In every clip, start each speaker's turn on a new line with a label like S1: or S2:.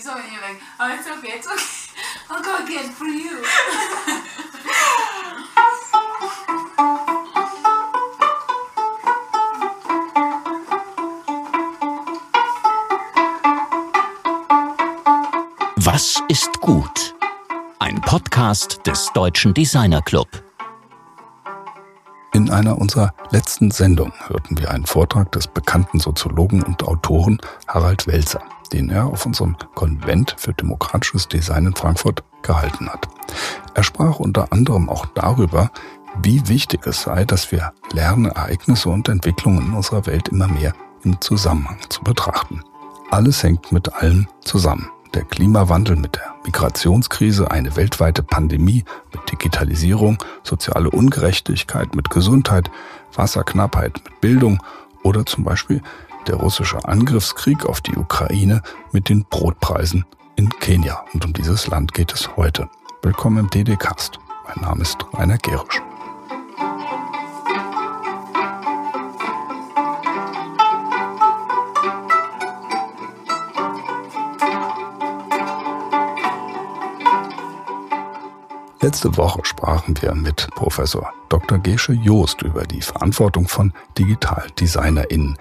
S1: So when you're like, oh, it's okay, it's okay. I'll go again for you.
S2: Was ist gut? Ein Podcast des Deutschen Designer Club.
S3: In einer unserer letzten Sendungen hörten wir einen Vortrag des bekannten Soziologen und Autoren Harald Welzer, den er auf unserem Konvent für demokratisches Design in Frankfurt gehalten hat. Er sprach unter anderem auch darüber, wie wichtig es sei, dass wir lernen, Ereignisse und Entwicklungen in unserer Welt immer mehr im Zusammenhang zu betrachten. Alles hängt mit allem zusammen der Klimawandel mit der Migrationskrise, eine weltweite Pandemie mit Digitalisierung, soziale Ungerechtigkeit mit Gesundheit, Wasserknappheit mit Bildung oder zum Beispiel der russische Angriffskrieg auf die Ukraine mit den Brotpreisen in Kenia. Und um dieses Land geht es heute. Willkommen im DD-Cast. Mein Name ist Rainer Gerisch. Letzte Woche sprachen wir mit Professor Dr. Gesche Joost über die Verantwortung von DigitaldesignerInnen,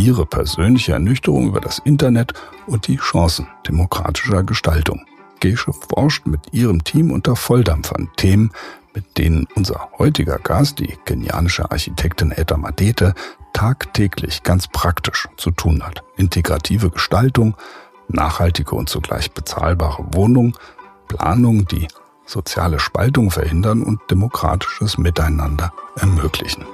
S3: ihre persönliche Ernüchterung über das Internet und die Chancen demokratischer Gestaltung. Gesche forscht mit ihrem Team unter Volldampf an Themen, mit denen unser heutiger Gast, die kenianische Architektin Etta Madete, tagtäglich ganz praktisch zu tun hat. Integrative Gestaltung, nachhaltige und zugleich bezahlbare Wohnung, Planung, die soziale Spaltung verhindern und demokratisches Miteinander ermöglichen.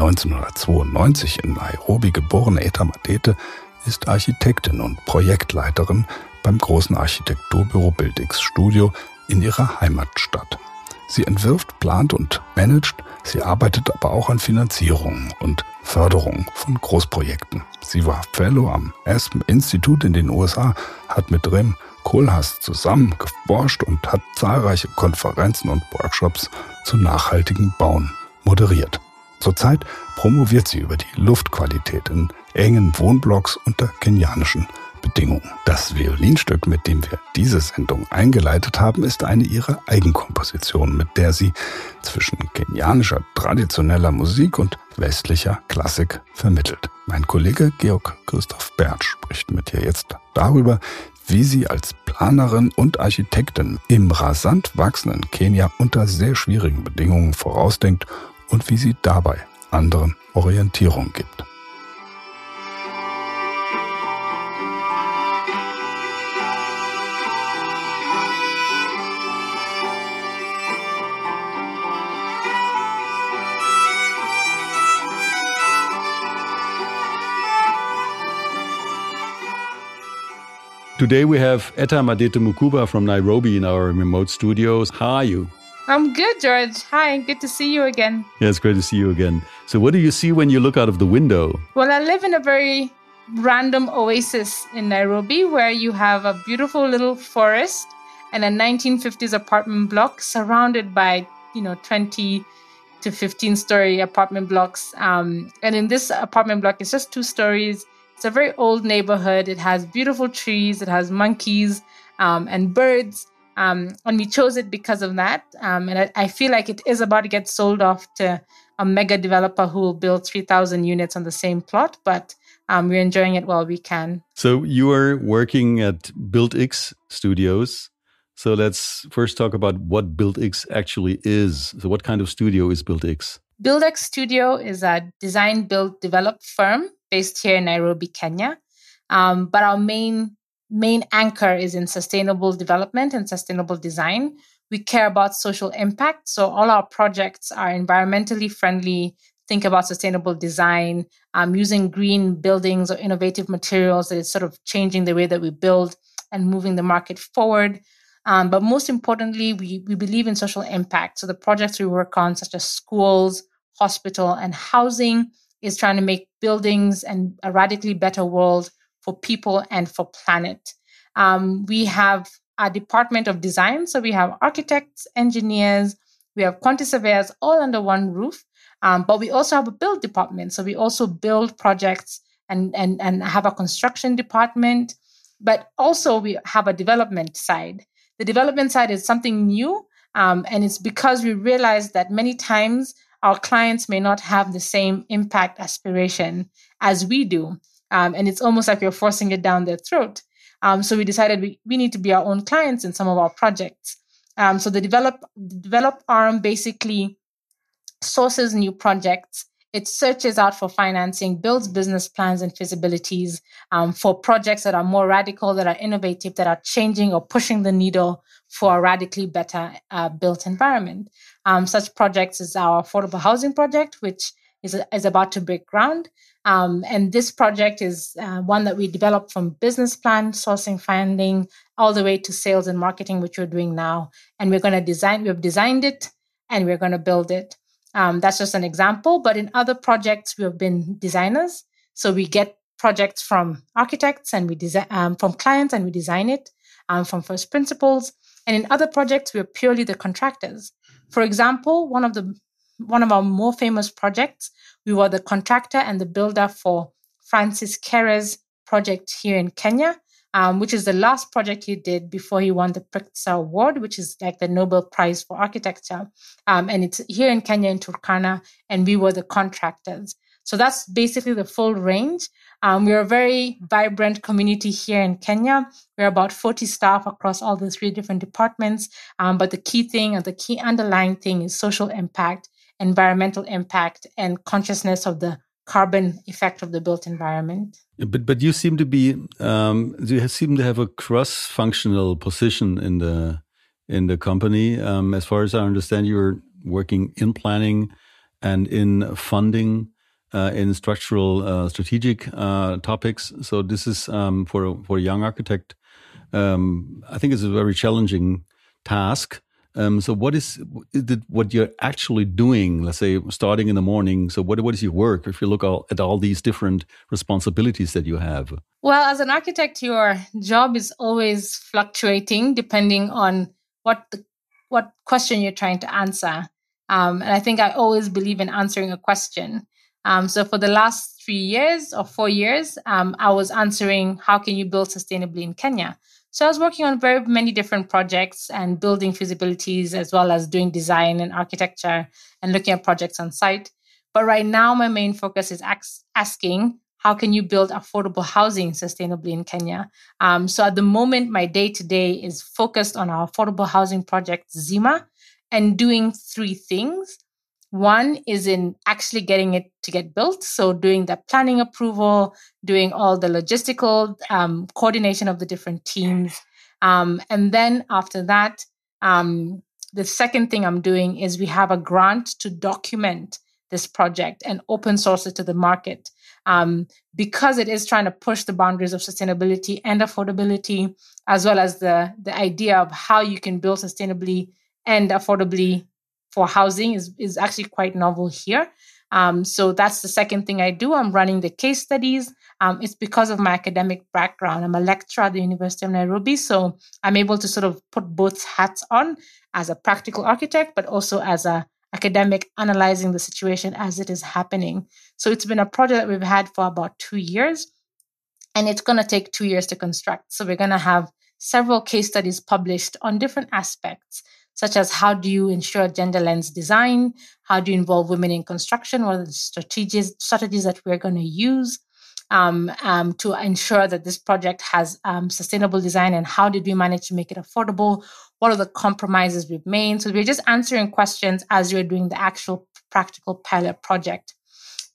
S3: 1992 in Nairobi geborene Eta Matete ist Architektin und Projektleiterin beim großen Architekturbüro Bildix Studio in ihrer Heimatstadt. Sie entwirft, plant und managt, sie arbeitet aber auch an Finanzierung und Förderung von Großprojekten. Sie war Fellow am Aspen Institute in den USA, hat mit Rem Kohlhaas zusammen geforscht und hat zahlreiche Konferenzen und Workshops zu nachhaltigem Bauen moderiert. Zurzeit promoviert sie über die Luftqualität in engen Wohnblocks unter kenianischen Bedingungen. Das Violinstück, mit dem wir diese Sendung eingeleitet haben, ist eine ihrer Eigenkompositionen, mit der sie zwischen kenianischer traditioneller Musik und westlicher Klassik vermittelt. Mein Kollege Georg Christoph Bert spricht mit ihr jetzt darüber, wie sie als Planerin und Architektin im rasant wachsenden Kenia unter sehr schwierigen Bedingungen vorausdenkt und wie sie dabei anderen Orientierung gibt.
S4: Today we have Etta Madete Mukuba from Nairobi in our remote studios. How are you?
S5: I'm good, George. Hi, good to see you again.
S4: Yeah, it's great to see you again. So, what do you see when you look out of the window?
S5: Well, I live in a very random oasis in Nairobi where you have a beautiful little forest and a 1950s apartment block surrounded by, you know, 20 to 15 story apartment blocks. Um, and in this apartment block, it's just two stories it's a very old neighborhood. It has beautiful trees, it has monkeys um, and birds. Um, and we chose it because of that. Um, and I, I, feel like it is about to get sold off to a mega developer who will build 3,000 units on the same plot, but um, we're enjoying it while we can.
S4: So you are working at BuildX Studios. So let's first talk about what BuildX actually is. So what kind of studio is BuildX?
S5: BuildX Studio is a design, build, develop firm based here in Nairobi, Kenya. Um, but our main main anchor is in sustainable development and sustainable design. We care about social impact, so all our projects are environmentally friendly. Think about sustainable design, um, using green buildings or innovative materials that is sort of changing the way that we build and moving the market forward. Um, but most importantly, we, we believe in social impact. So the projects we work on, such as schools, hospital, and housing, is trying to make buildings and a radically better world for people and for planet. Um, we have a department of design. So we have architects, engineers, we have quantity surveyors all under one roof. Um, but we also have a build department. So we also build projects and, and, and have a construction department. But also we have a development side. The development side is something new. Um, and it's because we realize that many times our clients may not have the same impact aspiration as we do. Um, and it's almost like we're forcing it down their throat. Um, so we decided we, we need to be our own clients in some of our projects. Um, so the develop the develop arm basically sources new projects. It searches out for financing, builds business plans and feasibilities um, for projects that are more radical, that are innovative, that are changing or pushing the needle for a radically better uh, built environment. Um, such projects is our affordable housing project, which is, is about to break ground. Um, and this project is uh, one that we developed from business plan, sourcing, funding, all the way to sales and marketing, which we're doing now. And we're going to design, we've designed it and we're going to build it. Um, that's just an example. But in other projects, we have been designers. So we get projects from architects and we design um, from clients and we design it um, from first principles. And in other projects, we're purely the contractors. For example, one of the one of our more famous projects we were the contractor and the builder for Francis Kere's project here in Kenya, um, which is the last project he did before he won the Pritzker Award, which is like the Nobel Prize for Architecture. Um, and it's here in Kenya in Turkana, and we were the contractors. So that's basically the full range. Um, we're a very vibrant community here in Kenya. We're about 40 staff across all the three different departments. Um, but the key thing and the key underlying thing is social impact environmental impact and consciousness of the carbon effect of the built environment.
S4: But but you seem to be um, you seem to have a cross functional position in the in the company. Um, as far as I understand, you're working in planning and in funding. Uh, in structural uh, strategic uh, topics, so this is um, for for a young architect. Um, I think it's a very challenging task um, so what is, what you're actually doing? Let's say starting in the morning. So what what is your work? If you look all, at all these different responsibilities that you have.
S5: Well, as an architect, your job is always fluctuating depending on what the, what question you're trying to answer. Um, and I think I always believe in answering a question. Um, so for the last three years or four years, um, I was answering how can you build sustainably in Kenya. So I was working on very many different projects and building feasibilities as well as doing design and architecture and looking at projects on site. But right now, my main focus is asking how can you build affordable housing sustainably in Kenya? Um, so at the moment, my day to day is focused on our affordable housing project, Zima, and doing three things. One is in actually getting it to get built. So doing the planning approval, doing all the logistical um, coordination of the different teams. Um, and then after that, um, the second thing I'm doing is we have a grant to document this project and open source it to the market. Um, because it is trying to push the boundaries of sustainability and affordability, as well as the, the idea of how you can build sustainably and affordably for housing is, is actually quite novel here. Um, so that's the second thing I do. I'm running the case studies. Um, it's because of my academic background. I'm a lecturer at the University of Nairobi, so I'm able to sort of put both hats on as a practical architect, but also as a academic analyzing the situation as it is happening. So it's been a project that we've had for about two years, and it's going to take two years to construct. So we're going to have several case studies published on different aspects such as how do you ensure gender lens design? How do you involve women in construction? What are the strategies, strategies that we're going to use um, um, to ensure that this project has um, sustainable design? And how did we manage to make it affordable? What are the compromises we've made? So we're just answering questions as you're doing the actual practical pilot project.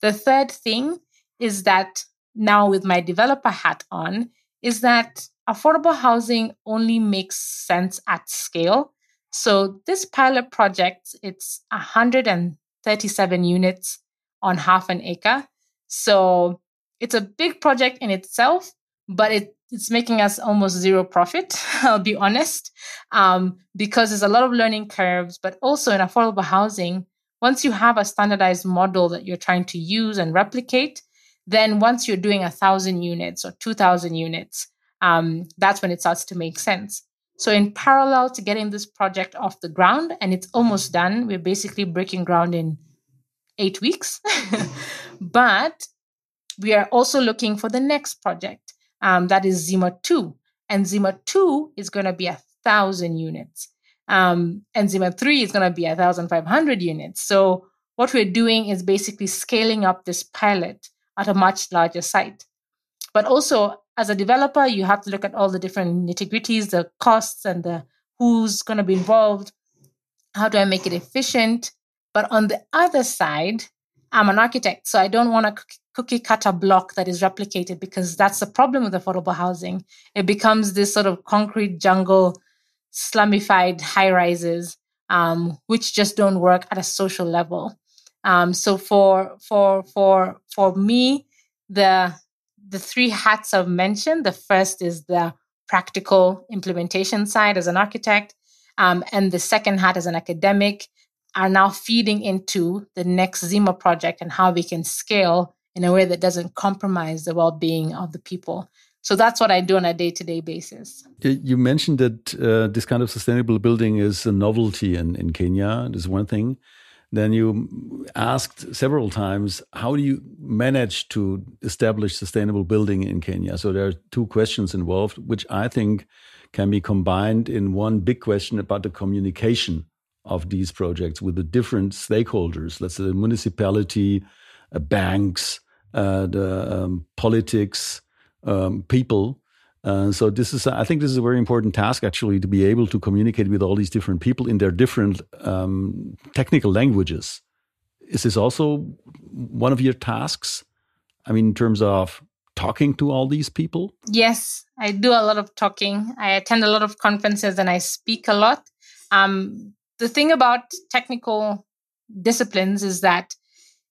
S5: The third thing is that now with my developer hat on, is that affordable housing only makes sense at scale so this pilot project, it's 137 units on half an acre. So it's a big project in itself, but it, it's making us almost zero profit, I'll be honest, um, because there's a lot of learning curves, but also in affordable housing, once you have a standardized model that you're trying to use and replicate, then once you're doing a thousand units or 2000 units, um, that's when it starts to make sense. So, in parallel to getting this project off the ground, and it's almost done, we're basically breaking ground in eight weeks. but we are also looking for the next project um, that is Zima 2. And Zima 2 is going to be a thousand units. Um, and Zima 3 is going to be a 1,500 units. So, what we're doing is basically scaling up this pilot at a much larger site. But also, as a developer, you have to look at all the different nitty gritties, the costs, and the who's going to be involved. How do I make it efficient? But on the other side, I'm an architect, so I don't want a cookie cutter block that is replicated because that's the problem with affordable housing. It becomes this sort of concrete jungle, slumified high rises, um, which just don't work at a social level. Um, so for for for for me, the the three hats I've mentioned. The first is the practical implementation side as an architect, um, and the second hat as an academic are now feeding into the next Zima project and how we can scale in a way that doesn't compromise the well-being of the people. So that's what I do on a day-to-day basis.
S4: You mentioned that uh, this kind of sustainable building is a novelty in, in Kenya. Is one thing. Then you asked several times, how do you manage to establish sustainable building in Kenya? So there are two questions involved, which I think can be combined in one big question about the communication of these projects with the different stakeholders. Let's say the municipality, uh, banks, uh, the um, politics, um, people. Uh, so this is, I think, this is a very important task actually to be able to communicate with all these different people in their different um, technical languages. Is this also one of your tasks? I mean, in terms of talking to all these people?
S5: Yes, I do a lot of talking. I attend a lot of conferences and I speak a lot. Um, the thing about technical disciplines is that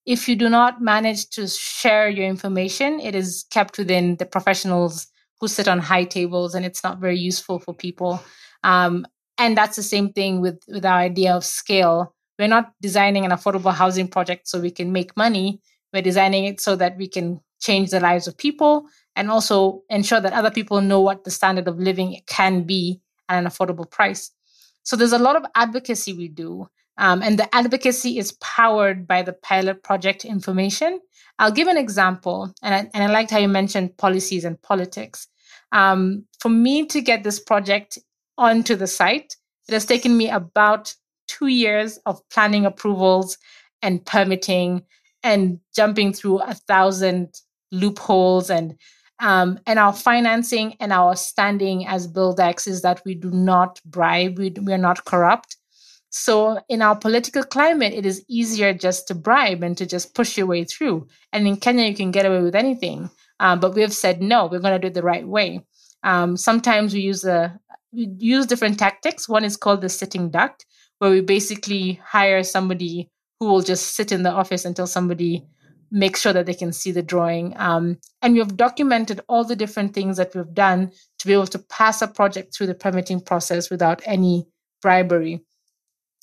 S5: if you do not manage to share your information, it is kept within the professionals who sit on high tables and it's not very useful for people. Um, and that's the same thing with, with our idea of scale. We're not designing an affordable housing project so we can make money. We're designing it so that we can change the lives of people and also ensure that other people know what the standard of living can be at an affordable price. So there's a lot of advocacy we do. Um, and the advocacy is powered by the pilot project information. I'll give an example, and I, and I liked how you mentioned policies and politics. Um, for me to get this project onto the site, it has taken me about two years of planning approvals and permitting and jumping through a thousand loopholes and um, and our financing and our standing as BuildX is that we do not bribe, we, we are not corrupt. So in our political climate, it is easier just to bribe and to just push your way through. And in Kenya, you can get away with anything. Um, but we have said no, we're going to do it the right way. Um, sometimes we use a we use different tactics. One is called the sitting duck, where we basically hire somebody who will just sit in the office until somebody makes sure that they can see the drawing. Um, and we have documented all the different things that we've done to be able to pass a project through the permitting process without any bribery.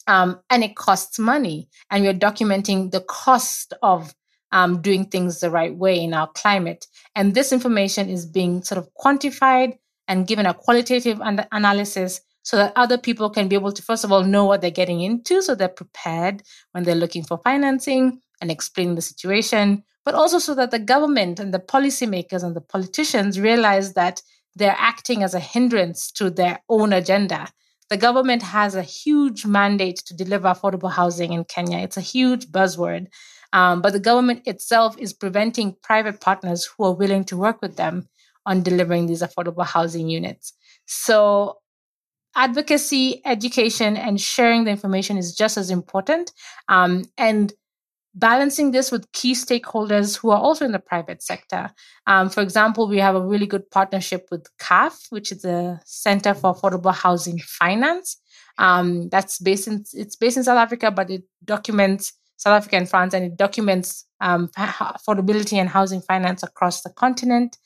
S5: Um, and it costs money. And we're documenting the cost of um, doing things the right way in our climate. And this information is being sort of quantified and given a qualitative an- analysis so that other people can be able to, first of all, know what they're getting into so they're prepared when they're looking for financing and explain the situation, but also so that the government and the policymakers and the politicians realize that they're acting as a hindrance to their own agenda. The government has a huge mandate to deliver affordable housing in Kenya. It's a huge buzzword. Um, but the government itself is preventing private partners who are willing to work with them on delivering these affordable housing units. So, advocacy, education, and sharing the information is just as important. Um, and balancing this with key stakeholders who are also in the private sector. Um, for example, we have a really good partnership with CAF, which is the Center for Affordable Housing Finance. Um, that's based in it's based in South Africa, but it documents South Africa and France, and it documents um, affordability and housing finance across the continent.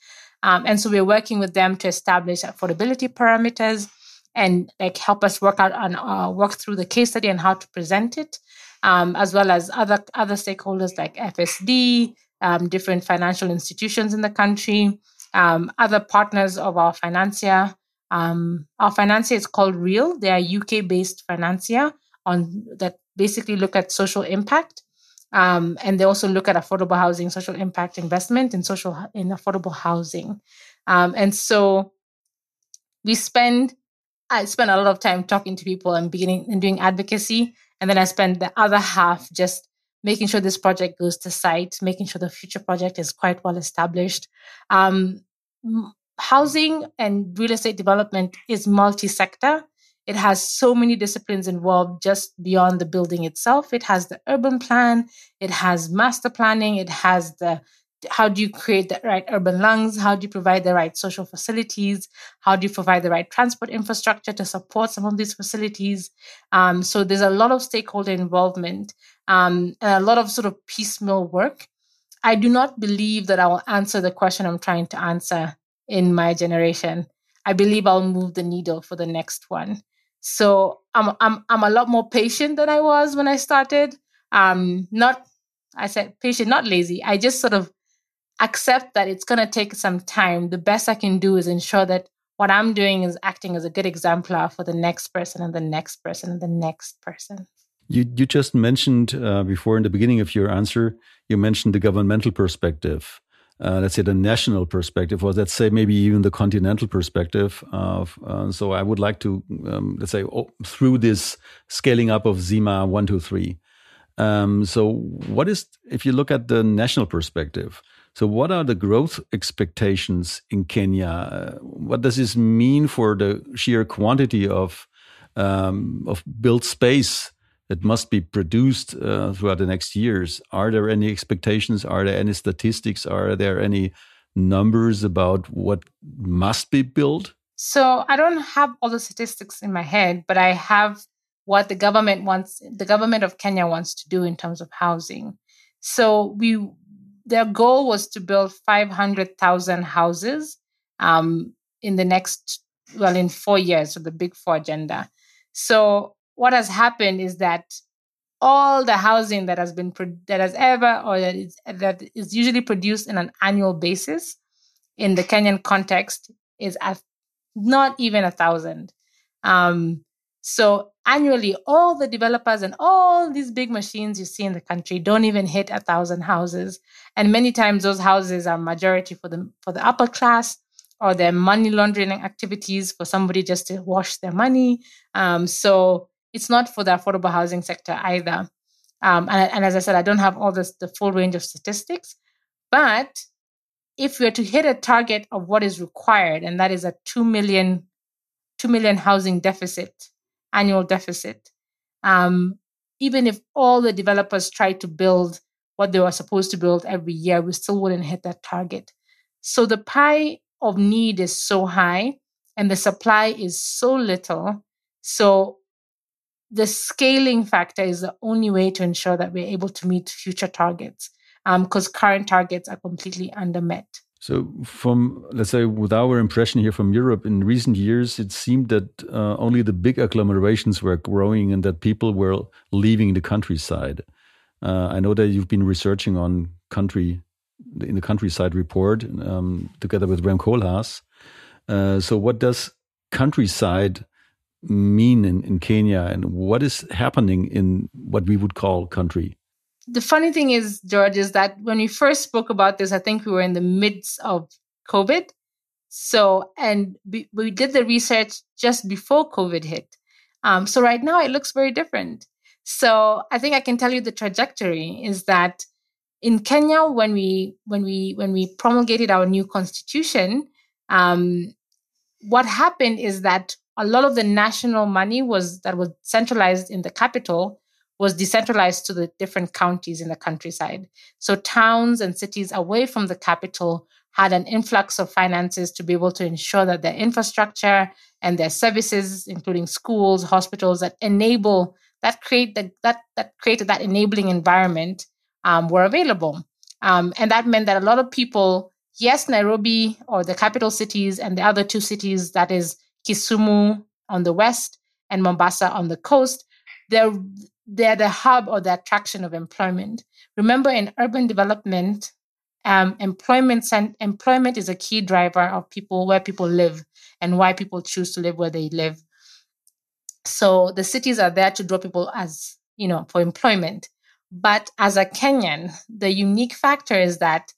S5: Um, and so we're working with them to establish affordability parameters and like help us work out and uh, work through the case study and how to present it, um, as well as other other stakeholders like FSD, um, different financial institutions in the country, Um, other partners of our financier, um, our financier is called Reall. They are UK based financier on that basically look at social impact. Um, and they also look at affordable housing, social impact investment in social in affordable housing. Um, and so we spend I spend a lot of time talking to people and beginning and doing advocacy. And then I spend the other half just making sure this project goes to site, making sure the future project is quite well established. Um, housing and real estate development is multi-sector. It has so many disciplines involved just beyond the building itself. It has the urban plan, it has master planning, it has the how do you create the right urban lungs? How do you provide the right social facilities? How do you provide the right transport infrastructure to support some of these facilities? Um, so there's a lot of stakeholder involvement um, and a lot of sort of piecemeal work. I do not believe that I will answer the question I'm trying to answer in my generation. I believe I'll move the needle for the next one. So I'm I'm I'm a lot more patient than I was when I started. Um, not I said patient, not lazy. I just sort of accept that it's going to take some time. The best I can do is ensure that what I'm doing is acting as a good exemplar for the next person and the next person and the next person.
S4: You you just mentioned uh, before in the beginning of your answer, you mentioned the governmental perspective. Uh, let's say the national perspective, or let's say maybe even the continental perspective. Of, uh, so I would like to um, let's say oh, through this scaling up of ZIMA one two three. Um, so what is if you look at the national perspective? So, what are the growth expectations in Kenya? Uh, what does this mean for the sheer quantity of um, of built space that must be produced uh, throughout the next years? Are there any expectations? Are there any statistics? Are there any numbers about what must be built?
S5: So, I don't have all the statistics in my head, but I have what the government wants. The government of Kenya wants to do in terms of housing. So we their goal was to build 500,000 houses um, in the next, well, in four years, so the Big Four agenda. So what has happened is that all the housing that has been that has ever or that is, that is usually produced in an annual basis in the Kenyan context is not even a thousand. Um, so annually, all the developers and all these big machines you see in the country don't even hit a thousand houses. And many times those houses are majority for the for the upper class or their money laundering activities for somebody just to wash their money. Um, so it's not for the affordable housing sector either. Um, and, and, as I said, I don't have all this, the full range of statistics. But if we are to hit a target of what is required, and that is a 2 million, 2 million housing deficit annual deficit. Um, even if all the developers tried to build what they were supposed to build every year, we still wouldn't hit that target. So the pie of need is so high and the supply is so little. So the scaling factor is the only way to ensure that we're able to meet future targets because um, current targets are completely undermet.
S4: So, from let's say, with our impression here from Europe, in recent years, it seemed that uh, only the big agglomerations were growing and that people were leaving the countryside. Uh, I know that you've been researching on country in the countryside report um, together with Rem Koolhaas. Uh, so, what does countryside mean in, in Kenya, and what is happening in what we would call country?
S5: the funny thing is, George, is that when we first spoke about this, I think we were in the midst of COVID. So, and we, we did the research just before COVID hit. Um, so right now it looks very different. So I think I can tell you the trajectory is that in Kenya, when we when we when we promulgated our new constitution, um, what happened is that a lot of the national money was that was centralized in the capital was decentralized to the different counties in the countryside. So towns and cities away from the capital had an influx of finances to be able to ensure that their infrastructure and their services, including schools, hospitals, that enable that create the, that that created that enabling environment um, were available. Um, and that meant that a lot of people, yes, Nairobi or the capital cities and the other two cities, that is Kisumu on the west and Mombasa on the coast, they're they're the hub or the attraction of employment. Remember, in urban development um, employment employment is a key driver of people where people live and why people choose to live where they live. So the cities are there to draw people as you know for employment. But as a Kenyan, the unique factor is that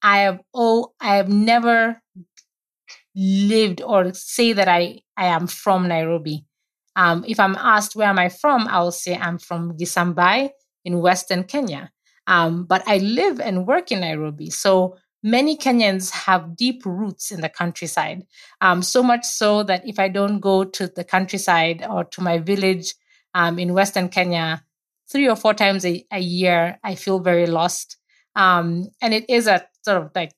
S5: I have oh I have never lived or say that I I am from Nairobi. Um, if I'm asked where am I from, I'll say I'm from Gisambai in Western Kenya. Um, but I live and work in Nairobi. So many Kenyans have deep roots in the countryside. Um, so much so that if I don't go to the countryside or to my village um, in Western Kenya three or four times a, a year, I feel very lost. Um, and it is a sort of like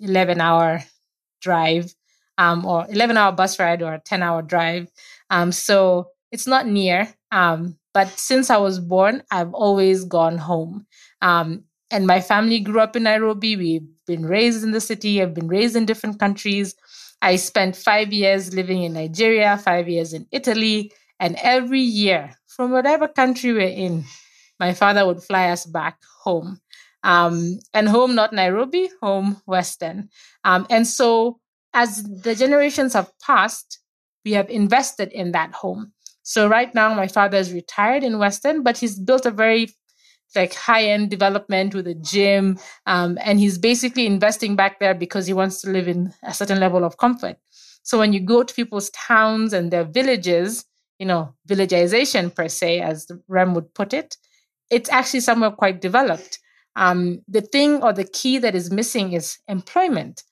S5: 11 hour drive um, or 11 hour bus ride or a 10 hour drive. Um, so it's not near. Um, but since I was born, I've always gone home. Um, and my family grew up in Nairobi. We've been raised in the city. I've been raised in different countries. I spent five years living in Nigeria, five years in Italy. And every year, from whatever country we're in, my father would fly us back home. Um, and home, not Nairobi, home Western. Um, and so as the generations have passed, we have invested in that home. So right now, my father is retired in Western, but he's built a very like high end development with a gym, um, and he's basically investing back there because he wants to live in a certain level of comfort. So when you go to people's towns and their villages, you know, villagization per se, as Rem would put it, it's actually somewhere quite developed. Um, the thing or the key that is missing is employment.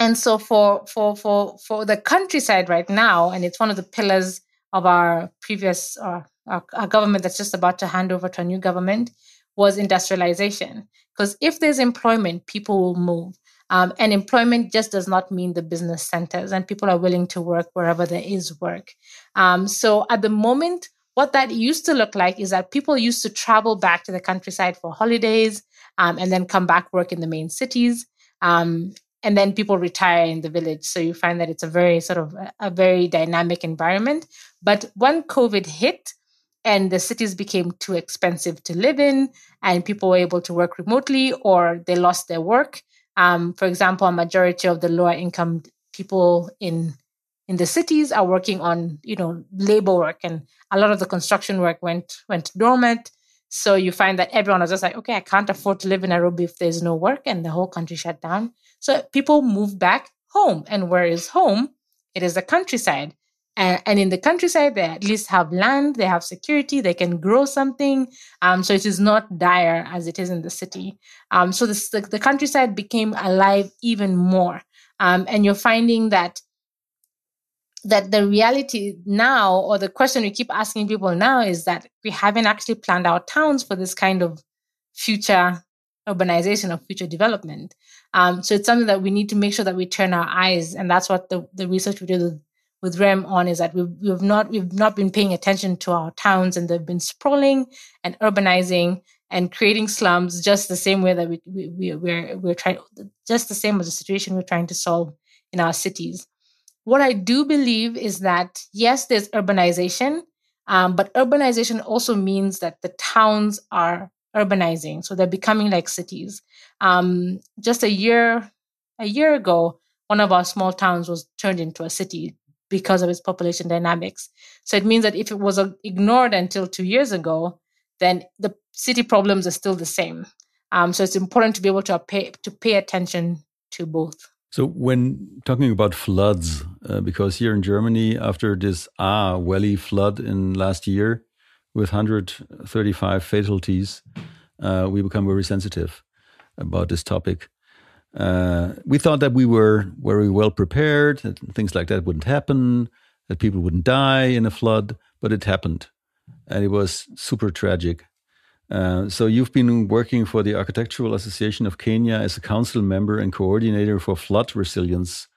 S5: And so for for for for the countryside right now, and it's one of the pillars of our previous uh, our, our government that's just about to hand over to a new government was industrialization. Because if there's employment, people will move. Um, and employment just does not mean the business centers, and people are willing to work wherever there is work. Um, so at the moment, what that used to look like is that people used to travel back to the countryside for holidays um, and then come back work in the main cities. Um, and then people retire in the village. So you find that it's a very sort of a, very dynamic environment. But when covid hit and the cities became too expensive to live in and people were able to work remotely or they lost their work. Um, for example a majority of the lower income people in in the cities are working on you know labor work and a lot of the construction work went went dormant. So you find that everyone was just like okay i can't afford to live in nairobi if there's no work and the whole country shut down so people move back home. And where is home? It is the countryside. And, and in the countryside, they at least have land, they have security, they can grow something. Um, so it is not dire as it is in the city. Um, so this, the, the countryside became alive even more. Um, and you're finding that that the reality now or the question we keep asking people now is that we haven't actually planned our towns for this kind of future urbanization of future development. Um, so it's something that we need to make sure that we turn our eyes, and that's what the, the research we did with, with REM on is that we've, we've not we've not been paying attention to our towns, and they've been sprawling and urbanizing and creating slums just the same way that we, we, we we're we're trying just the same as the situation we're trying to solve in our cities. What I do believe is that yes, there's urbanization, um, but urbanization also means that the towns are urbanizing. So they're becoming like cities. Um, just a year, a year ago, one of our small towns was turned into a city because of its population dynamics. So it means that if it was uh, ignored until two years ago, then the city problems are still the same. Um, so it's important to be able to pay to pay attention to both.
S4: So when talking about floods, uh, because here in Germany, after this Ah Valley flood in last year, with 135 fatalities, uh, we become very sensitive about this topic. Uh, we thought that we were very well prepared, that things like that wouldn't happen, that people wouldn't die in a flood, but it happened. And it was super tragic. Uh, so you've been working for the Architectural Association of Kenya as a council member and coordinator for flood resilience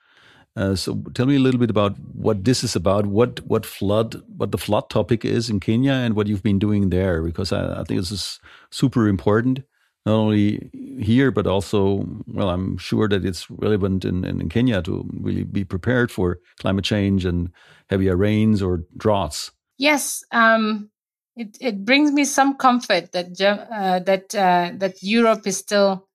S4: uh, so tell me a little bit about what this is about, what what flood, what the flood topic is in Kenya, and what you've been doing there, because I, I think this is super important, not only here but also, well, I'm sure that it's relevant in, in, in Kenya to really be prepared for climate change and heavier rains or droughts.
S5: Yes, um, it it brings me some comfort that uh, that uh, that Europe is still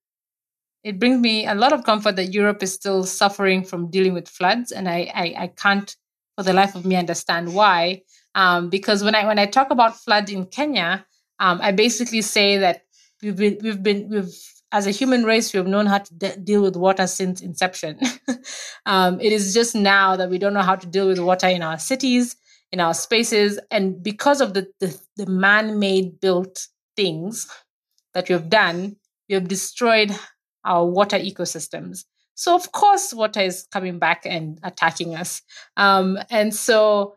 S5: it brings me a lot of comfort that Europe is still suffering from dealing with floods, and I I, I can't for the life of me understand why. Um, because when I when I talk about flood in Kenya, um, I basically say that we've been we've been we've as a human race we have known how to de- deal with water since inception. um, it is just now that we don't know how to deal with water in our cities, in our spaces, and because of the the, the man-made built things that we have done, we have destroyed our water ecosystems. So of course, water is coming back and attacking us. Um, and so,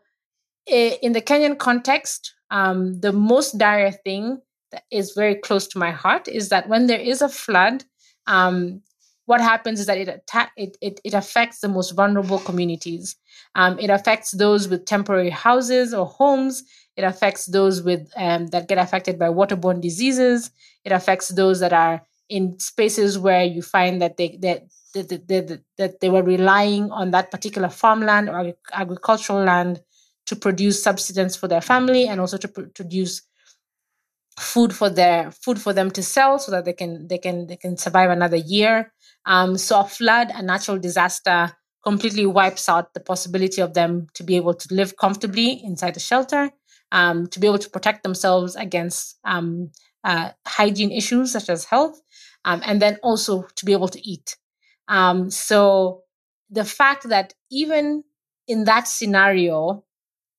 S5: in the Kenyan context, um, the most dire thing that is very close to my heart is that when there is a flood, um, what happens is that it, attack, it, it, it affects the most vulnerable communities. Um, it affects those with temporary houses or homes. It affects those with um, that get affected by waterborne diseases. It affects those that are in spaces where you find that they that that, that, that they were relying on that particular farmland or agricultural land to produce subsistence for their family and also to produce food for their food for them to sell so that they can they can they can survive another year. Um, so a flood a natural disaster completely wipes out the possibility of them to be able to live comfortably inside the shelter um, to be able to protect themselves against um, uh, hygiene issues such as health um, and then also to be able to eat um, so the fact that even in that scenario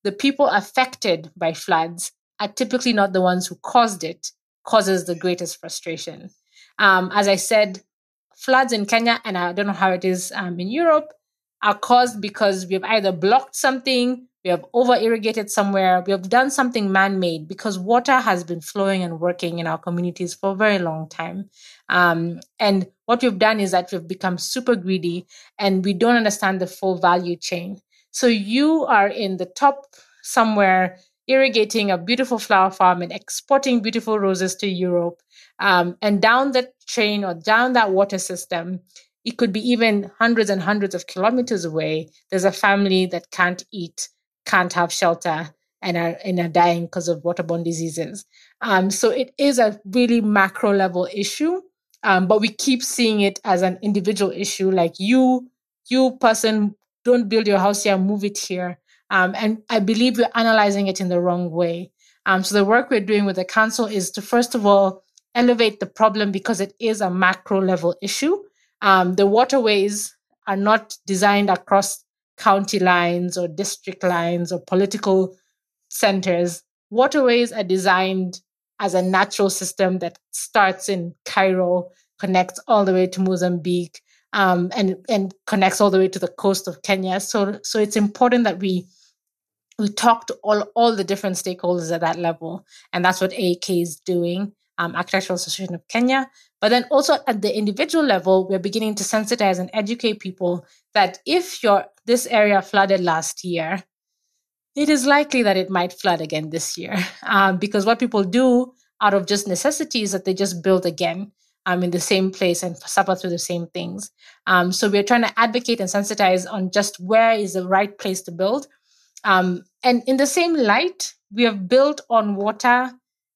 S5: the people affected by floods are typically not the ones who caused it, causes the greatest frustration. Um, as I said, floods in Kenya, and I don't know how it is um, in Europe, are caused because we have either blocked something, we have over irrigated somewhere, we have done something man made because water has been flowing and working in our communities for a very long time. Um, and what we've done is that we've become super greedy and we don't understand the full value chain. So you are in the top somewhere irrigating a beautiful flower farm and exporting beautiful roses to Europe. Um, and down that chain or down that water system, it could be even hundreds and hundreds of kilometers away. There's a family that can't eat, can't have shelter, and are, and are dying because of waterborne diseases. Um, so it is a really macro level issue, um, but we keep seeing it as an individual issue. Like you, you person, don't build your house here, move it here. Um, and I believe we're analyzing it in the wrong way. Um, so the work we're doing with the council is to first of all elevate the problem because it is a macro level issue. Um, the waterways are not designed across county lines or district lines or political centers. Waterways are designed as a natural system that starts in Cairo, connects all the way to Mozambique, um, and and connects all the way to the coast of Kenya. So so it's important that we we talk to all, all the different stakeholders at that level. And that's what AK is doing, um, Architectural Association of Kenya. But then also at the individual level, we're beginning to sensitize and educate people that if your this area flooded last year, it is likely that it might flood again this year. Um, because what people do out of just necessity is that they just build again um, in the same place and suffer through the same things. Um, so we're trying to advocate and sensitize on just where is the right place to build um, and in the same light, we have built on water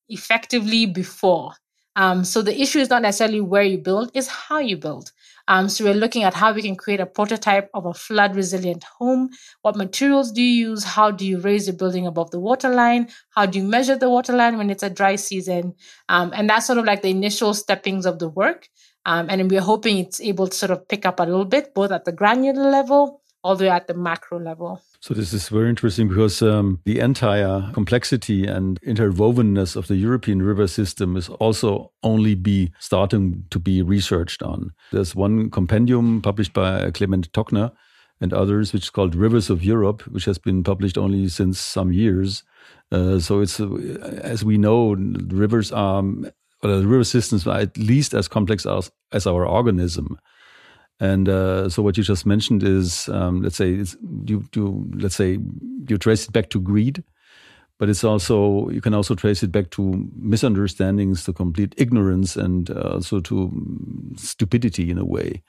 S5: effectively before. Um, so the issue is not necessarily where you build, is how you build. Um, so we're looking at how we can create a prototype of a flood resilient home. What materials do you use? How do you raise your building above the water line? How do you measure the water line when it's a dry season? Um, and that's sort of like the initial steppings of the work. Um, and we're hoping it's able to sort of pick up a little bit, both at the granular level, all the way at the macro level.
S4: So this is very interesting because um, the entire complexity and interwovenness of the European river system is also only be starting to be researched on. There's one compendium published by Klement Tockner and others, which is called Rivers of Europe, which has been published only since some years. Uh, so it's uh, as we know, rivers are well, the river systems are at least as complex as, as our organism. And uh, so what you just mentioned is, um, let's say, you, you, let's say you trace it back to greed, but it's also you can also trace it back to misunderstandings, to complete ignorance, and uh, also to stupidity in a way.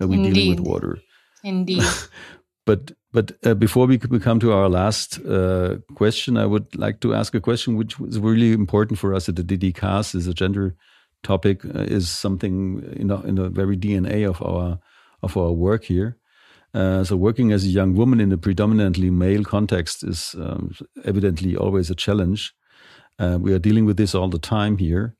S4: Uh, we dealing with water.
S5: Indeed.
S4: but but uh, before we, we come to our last uh, question, I would like to ask a question which is really important for us at the DD is a gender topic uh, is something in the, in the very DNA of our of our work here. Uh, so working as a young woman in a predominantly male context is um, evidently always a challenge. Uh, we are dealing with this all the time here,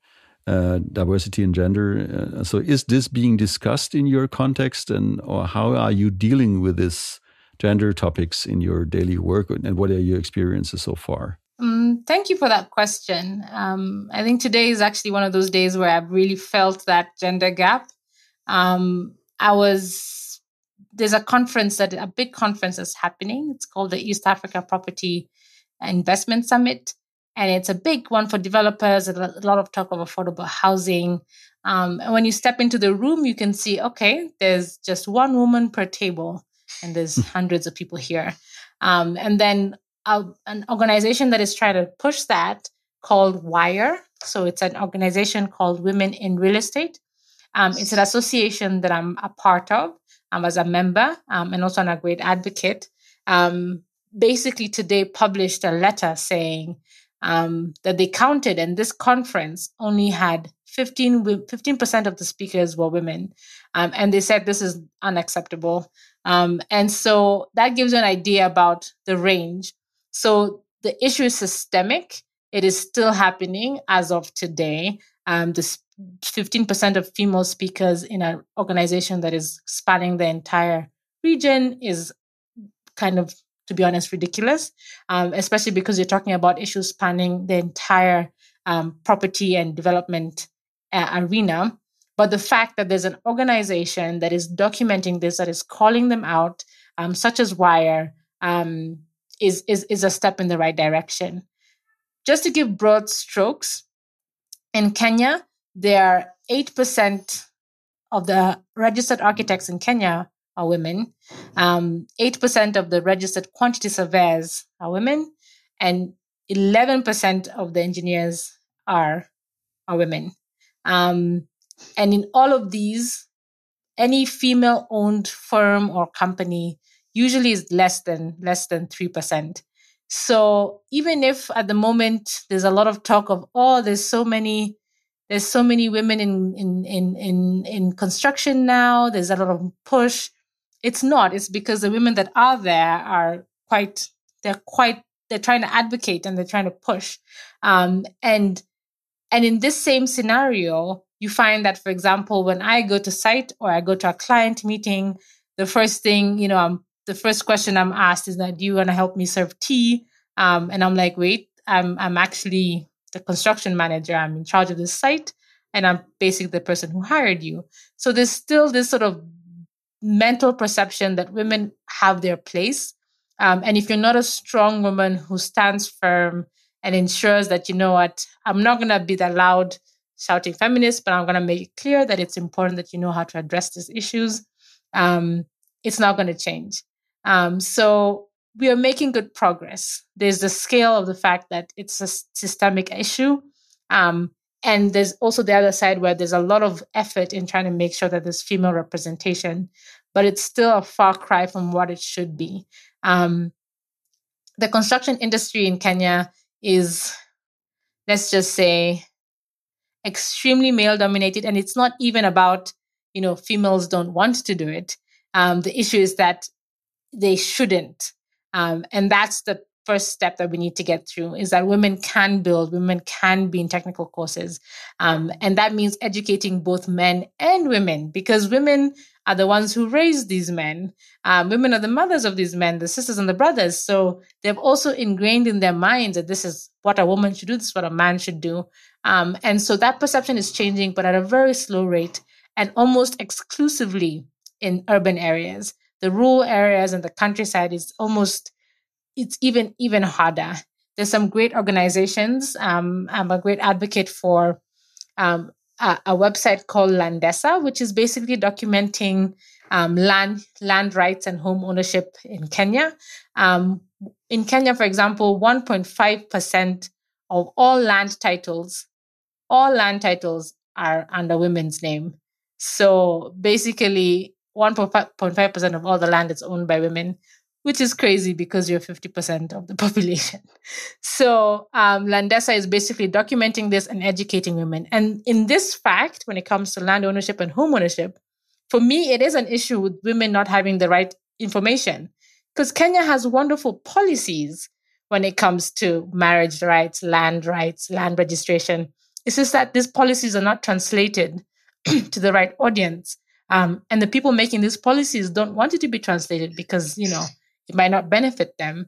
S4: uh, diversity and gender. Uh, so is this being discussed in your context, and or how are you dealing with this gender topics in your daily work, and what are your experiences so far?
S5: Um, thank you for that question. Um, I think today is actually one of those days where I've really felt that gender gap. Um, I was there's a conference that a big conference is happening. It's called the East Africa Property Investment Summit, and it's a big one for developers. A lot of talk of affordable housing. Um, and when you step into the room, you can see, okay, there's just one woman per table, and there's hmm. hundreds of people here. Um, and then uh, an organization that is trying to push that called Wire. So it's an organization called Women in Real Estate. Um, it's an association that I'm a part of um, as a member um, and also a great advocate, um, basically today published a letter saying um, that they counted and this conference only had 15, 15% of the speakers were women. Um, and they said this is unacceptable. And so that gives you an idea about the range. So the issue is systemic. It is still happening as of today. Um, the 15% of female speakers in an organization that is spanning the entire region is kind of, to be honest, ridiculous, um, especially because you're talking about issues spanning the entire um, property and development uh, arena. But the fact that there's an organization that is documenting this, that is calling them out, um, such as Wire, um, is, is, is a step in the right direction. Just to give broad strokes, in Kenya, there are 8% of the registered architects in Kenya are women. Um, 8% of the registered quantity surveyors are women. And 11% of the engineers are, are women. Um, and in all of these, any female owned firm or company usually is less than less than 3%. So even if at the moment there's a lot of talk of, oh, there's so many there's so many women in, in, in, in, in construction now. There's a lot of push. It's not. It's because the women that are there are quite, they're quite, they're trying to advocate and they're trying to push. Um, and, and in this same scenario, you find that, for example, when I go to site or I go to a client meeting, the first thing, you know, I'm, the first question I'm asked is that, do you want to help me serve tea? Um, and I'm like, wait, I'm, I'm actually the construction manager. I'm in charge of this site and I'm basically the person who hired you. So there's still this sort of mental perception that women have their place. Um, and if you're not a strong woman who stands firm and ensures that, you know what, I'm not going to be the loud shouting feminist, but I'm going to make it clear that it's important that you know how to address these issues, um, it's not going to change. Um, so we are making good progress. There's the scale of the fact that it's a systemic issue. Um, and there's also the other side where there's a lot of effort in trying to make sure that there's female representation, but it's still a far cry from what it should be. Um, the construction industry in Kenya is, let's just say, extremely male dominated. And it's not even about, you know, females don't want to do it. Um, the issue is that they shouldn't. Um, and that's the first step that we need to get through is that women can build, women can be in technical courses. Um, and that means educating both men and women because women are the ones who raise these men. Um, women are the mothers of these men, the sisters and the brothers. So they've also ingrained in their minds that this is what a woman should do, this is what a man should do. Um, and so that perception is changing, but at a very slow rate and almost exclusively in urban areas the rural areas and the countryside is almost it's even even harder. There's some great organizations. Um, I'm a great advocate for um, a, a, website called Landesa, which is basically documenting um, land land rights and home ownership in Kenya. Um, in Kenya, for example, 1.5 percent of all land titles, all land titles are under women's name. So basically, 1.5% of all the land is owned by women. which is crazy because you're 50% of the population. So um, Landesa is basically documenting this and educating women. And in this fact, when it comes to land ownership and home ownership, for me, it is an issue with women not having the right information because Kenya has wonderful policies when it comes to marriage rights, land rights, land registration. It's just that these policies are not translated to the right audience. Um, and the people making these policies don't want it to be translated because, you know, it might not benefit them.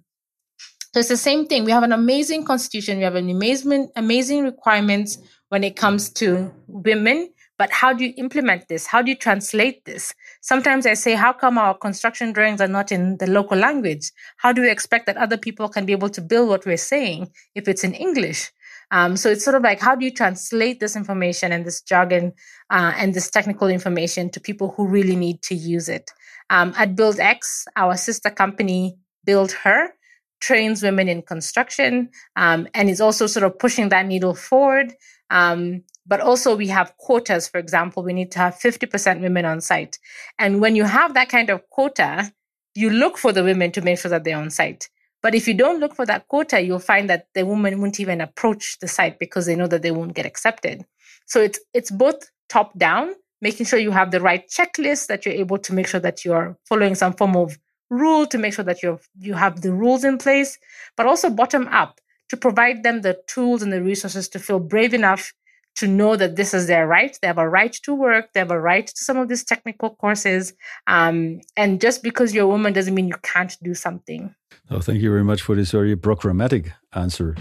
S5: So it's the same thing. We have an amazing constitution. We have an amazing, amazing requirements when it comes to women. But how do you implement this? How do you translate this? Sometimes I say, how come our construction drawings are not in the local language? How do we expect that other people can be able to build what we're saying if it's in English? Um, so it's sort of like, how do you translate this information and this jargon uh, and this technical information to people who really need to use it? Um, at BuildX, our sister company, Buildher, trains women in construction um, and is also sort of pushing that needle forward. Um, but also, we have quotas. For example, we need to have 50% women on site. And when you have that kind of quota, you look for the women to make sure that they're on site. But if you don't look for that quota, you'll find that the women won't even approach the site because they know that they won't get accepted. So it's it's both top down making sure you have the right checklist that you're able to make sure that you're following some form of rule to make sure that you you have the rules in place, but also bottom up to provide them the tools and the resources to feel brave enough to know that this is their right. They have a right to work. They have a right to some of these technical courses. Um, and just because you're a woman doesn't mean you can't do something.
S4: Oh, thank you very much for this very programmatic answer.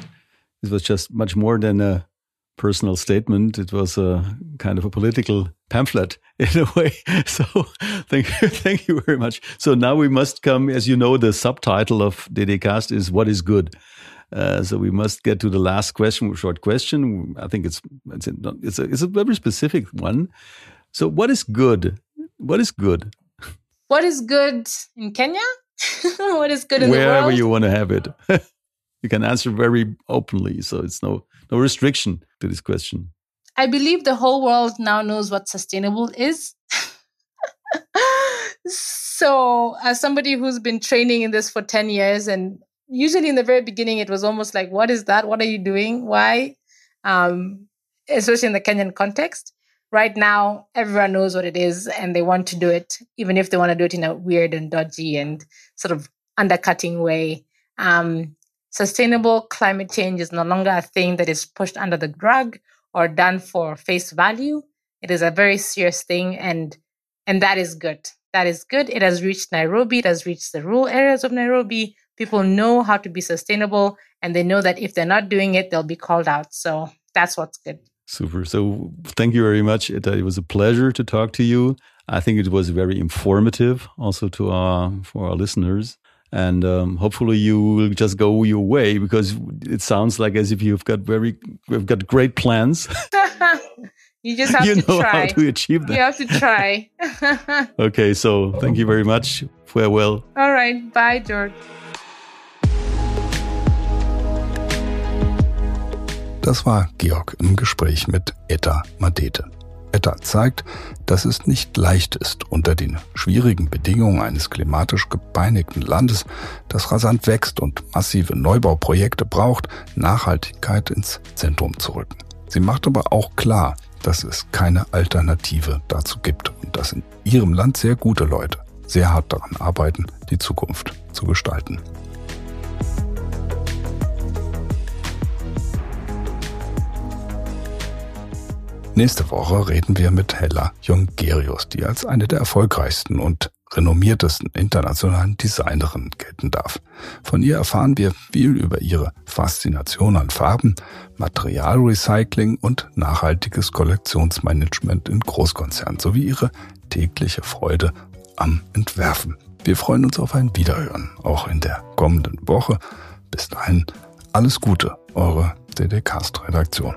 S4: This was just much more than a personal statement. It was a kind of a political pamphlet in a way. So thank you, thank you very much. So now we must come, as you know, the subtitle of DDcast is "What is Good." Uh, so we must get to the last question, short question. I think it's it's a, it's a, it's a very specific one. So what is good? What is good?
S5: What is good in Kenya? what is good in
S4: Wherever
S5: the world?
S4: you want to have it. you can answer very openly, so it's no no restriction to this question.
S5: I believe the whole world now knows what sustainable is. so, as somebody who's been training in this for 10 years, and usually in the very beginning, it was almost like, What is that? What are you doing? Why? Um, especially in the Kenyan context. Right now, everyone knows what it is and they want to do it, even if they want to do it in a weird and dodgy and sort of undercutting way. Um, sustainable climate change is no longer a thing that is pushed under the rug or done for face value. It is a very serious thing and and that is good. That is good. It has reached Nairobi, it has reached the rural areas of Nairobi. People know how to be sustainable and they know that if they're not doing it, they'll be called out. So that's what's good.
S4: Super. So thank you very much. It, it was a pleasure to talk to you. I think it was very informative also to our for our listeners and um, hopefully you will just go your way because it sounds like as if you've got very you've got great plans.
S5: you just have
S4: you
S5: to
S4: know
S5: try.
S4: how to achieve that.
S5: You have to try.
S4: okay, so thank you very much. Farewell.
S5: All right. Bye, George.
S3: Das war Georg im Gespräch mit Etta Madete. Etta zeigt, dass es nicht leicht ist, unter den schwierigen Bedingungen eines klimatisch gepeinigten Landes, das rasant wächst und massive Neubauprojekte braucht, Nachhaltigkeit ins Zentrum zu rücken. Sie macht aber auch klar, dass es keine Alternative dazu gibt und dass in ihrem Land sehr gute Leute sehr hart daran arbeiten, die Zukunft zu gestalten. Nächste Woche reden wir mit Hella Jongerius, die als eine der erfolgreichsten und renommiertesten internationalen Designerinnen gelten darf. Von ihr erfahren wir viel über ihre Faszination an Farben, Materialrecycling und nachhaltiges Kollektionsmanagement in Großkonzernen sowie ihre tägliche Freude am Entwerfen. Wir freuen uns auf ein Wiederhören, auch in der kommenden Woche. Bis dahin alles Gute, eure DDcast-Redaktion.